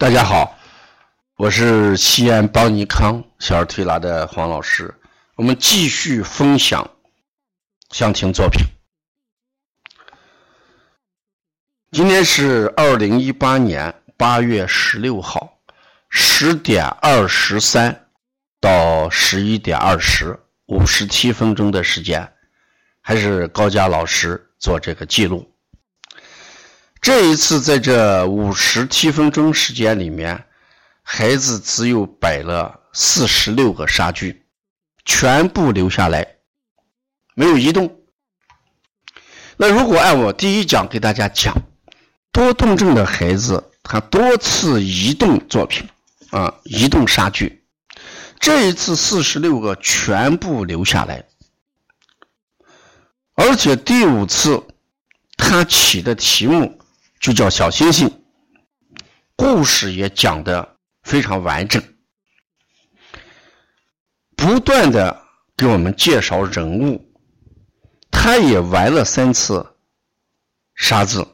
大家好，我是西安邦尼康小儿推拿的黄老师。我们继续分享详情作品。今天是二零一八年八月十六号十点二十三到十一点二十五十七分钟的时间，还是高佳老师做这个记录。这一次，在这五十七分钟时间里面，孩子只有摆了四十六个沙具，全部留下来，没有移动。那如果按我第一讲给大家讲，多动症的孩子他多次移动作品啊，移动沙具，这一次四十六个全部留下来，而且第五次他起的题目。就叫小星星，故事也讲的非常完整，不断的给我们介绍人物，他也玩了三次沙子，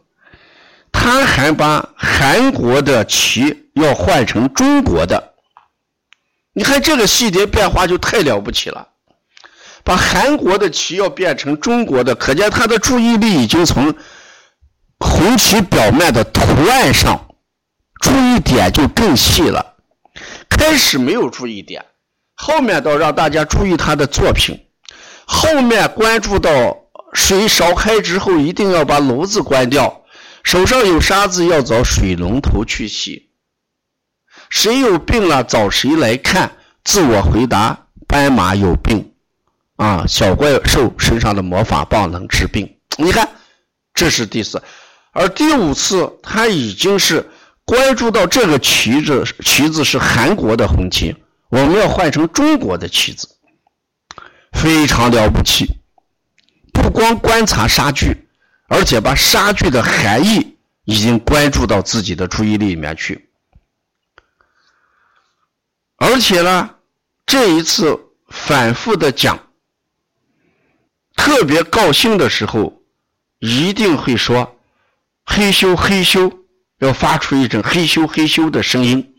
他还把韩国的旗要换成中国的，你看这个细节变化就太了不起了，把韩国的旗要变成中国的，可见他的注意力已经从。红旗表面的图案上，注意点就更细了。开始没有注意点，后面倒让大家注意他的作品。后面关注到水烧开之后，一定要把炉子关掉。手上有沙子，要找水龙头去洗。谁有病了，找谁来看？自我回答：斑马有病啊，小怪兽身上的魔法棒能治病。你看，这是第四。而第五次，他已经是关注到这个旗子，旗子是韩国的红旗，我们要换成中国的旗子，非常了不起。不光观察杀具，而且把杀具的含义已经关注到自己的注意力里面去。而且呢，这一次反复的讲，特别高兴的时候，一定会说。嘿咻嘿咻，要发出一阵嘿咻嘿咻的声音。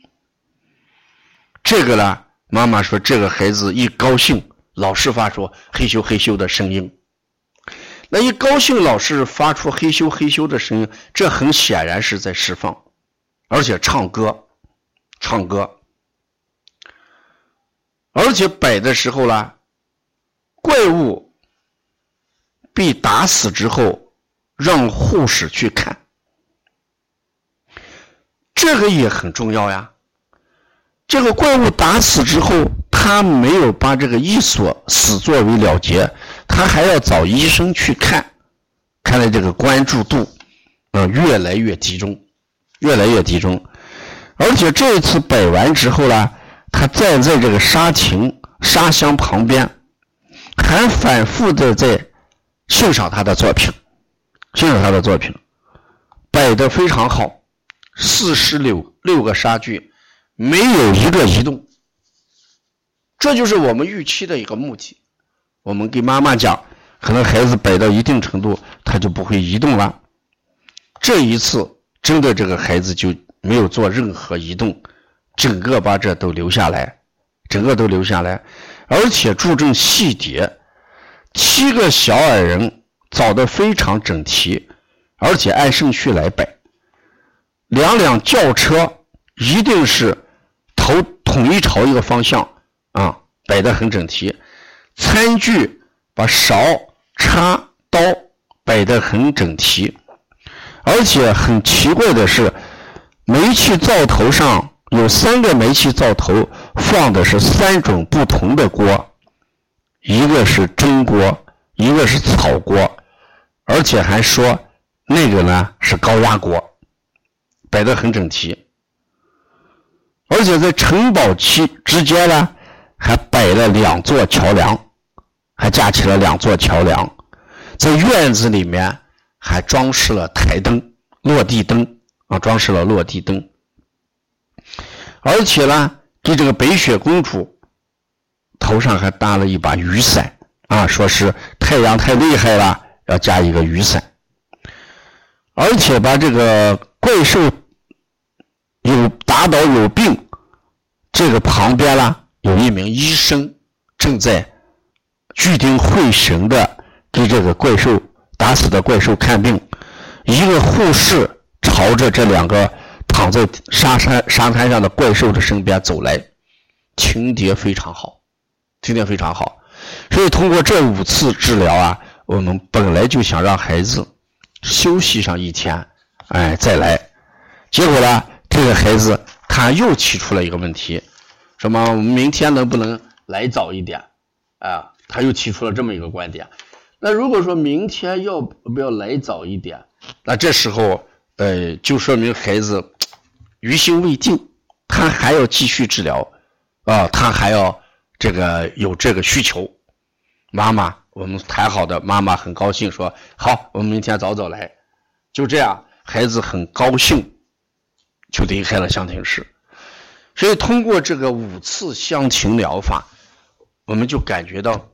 这个呢，妈妈说这个孩子一高兴，老是发出嘿咻嘿咻的声音。那一高兴，老是发出嘿咻嘿咻的声音，这很显然是在释放，而且唱歌，唱歌，而且摆的时候呢，怪物被打死之后。让护士去看，这个也很重要呀。这个怪物打死之后，他没有把这个一所死作为了结，他还要找医生去看。看来这个关注度，呃，越来越集中，越来越集中。而且这一次摆完之后呢，他站在这个沙亭、沙箱旁边，还反复的在欣赏他的作品。欣赏他的作品，摆的非常好，四十六六个沙具，没有一个移动，这就是我们预期的一个目的。我们给妈妈讲，可能孩子摆到一定程度，他就不会移动了。这一次，真的这个孩子就没有做任何移动，整个把这都留下来，整个都留下来，而且注重细节，七个小矮人。找的非常整齐，而且按顺序来摆。两辆轿车一定是头统一朝一个方向啊，摆的很整齐。餐具把勺、叉、刀摆的很整齐，而且很奇怪的是，煤气灶头上有三个煤气灶头，放的是三种不同的锅，一个是蒸锅，一个是草锅。而且还说那个呢是高压锅，摆的很整齐。而且在城堡区之间呢，还摆了两座桥梁，还架起了两座桥梁。在院子里面还装饰了台灯、落地灯啊，装饰了落地灯。而且呢，给这个白雪公主头上还搭了一把雨伞啊，说是太阳太厉害了。要加一个雨伞，而且把这个怪兽有打倒有病，这个旁边呢有一名医生正在聚精会神的给这个怪兽打死的怪兽看病，一个护士朝着这两个躺在沙滩沙滩上的怪兽的身边走来，情节非常好，情节非常好，所以通过这五次治疗啊，我们本来就想让孩子休息上一天，哎，再来，结果呢？这个孩子他又提出了一个问题，什么？我们明天能不能来早一点？啊，他又提出了这么一个观点。那如果说明天要不要来早一点？那这时候，呃，就说明孩子于心未定，他还要继续治疗，啊，他还要这个有这个需求。妈妈，我们谈好的，妈妈很高兴，说好，我们明天早早来。就这样，孩子很高兴。就离开了香亭市，所以通过这个五次香庭疗法，我们就感觉到，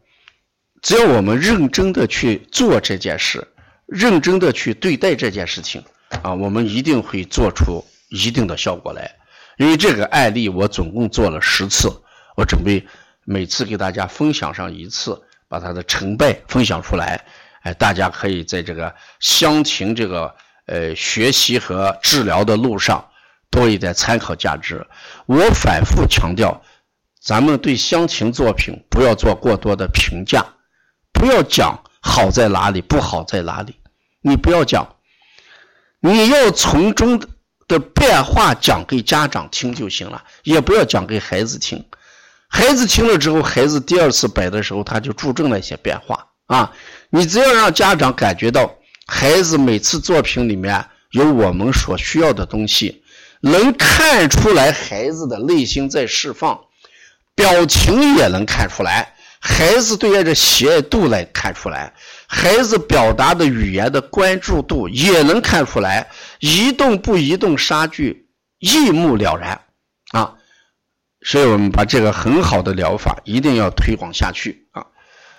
只要我们认真的去做这件事，认真的去对待这件事情，啊，我们一定会做出一定的效果来。因为这个案例我总共做了十次，我准备每次给大家分享上一次，把它的成败分享出来，哎，大家可以在这个香庭这个呃学习和治疗的路上。多一点参考价值。我反复强调，咱们对乡情作品不要做过多的评价，不要讲好在哪里，不好在哪里。你不要讲，你要从中的变化讲给家长听就行了，也不要讲给孩子听。孩子听了之后，孩子第二次摆的时候，他就注重了一些变化啊。你只要让家长感觉到，孩子每次作品里面有我们所需要的东西。能看出来孩子的内心在释放，表情也能看出来，孩子对爱的喜爱度来看出来，孩子表达的语言的关注度也能看出来，一动不移动，杀句一目了然啊！所以我们把这个很好的疗法一定要推广下去啊！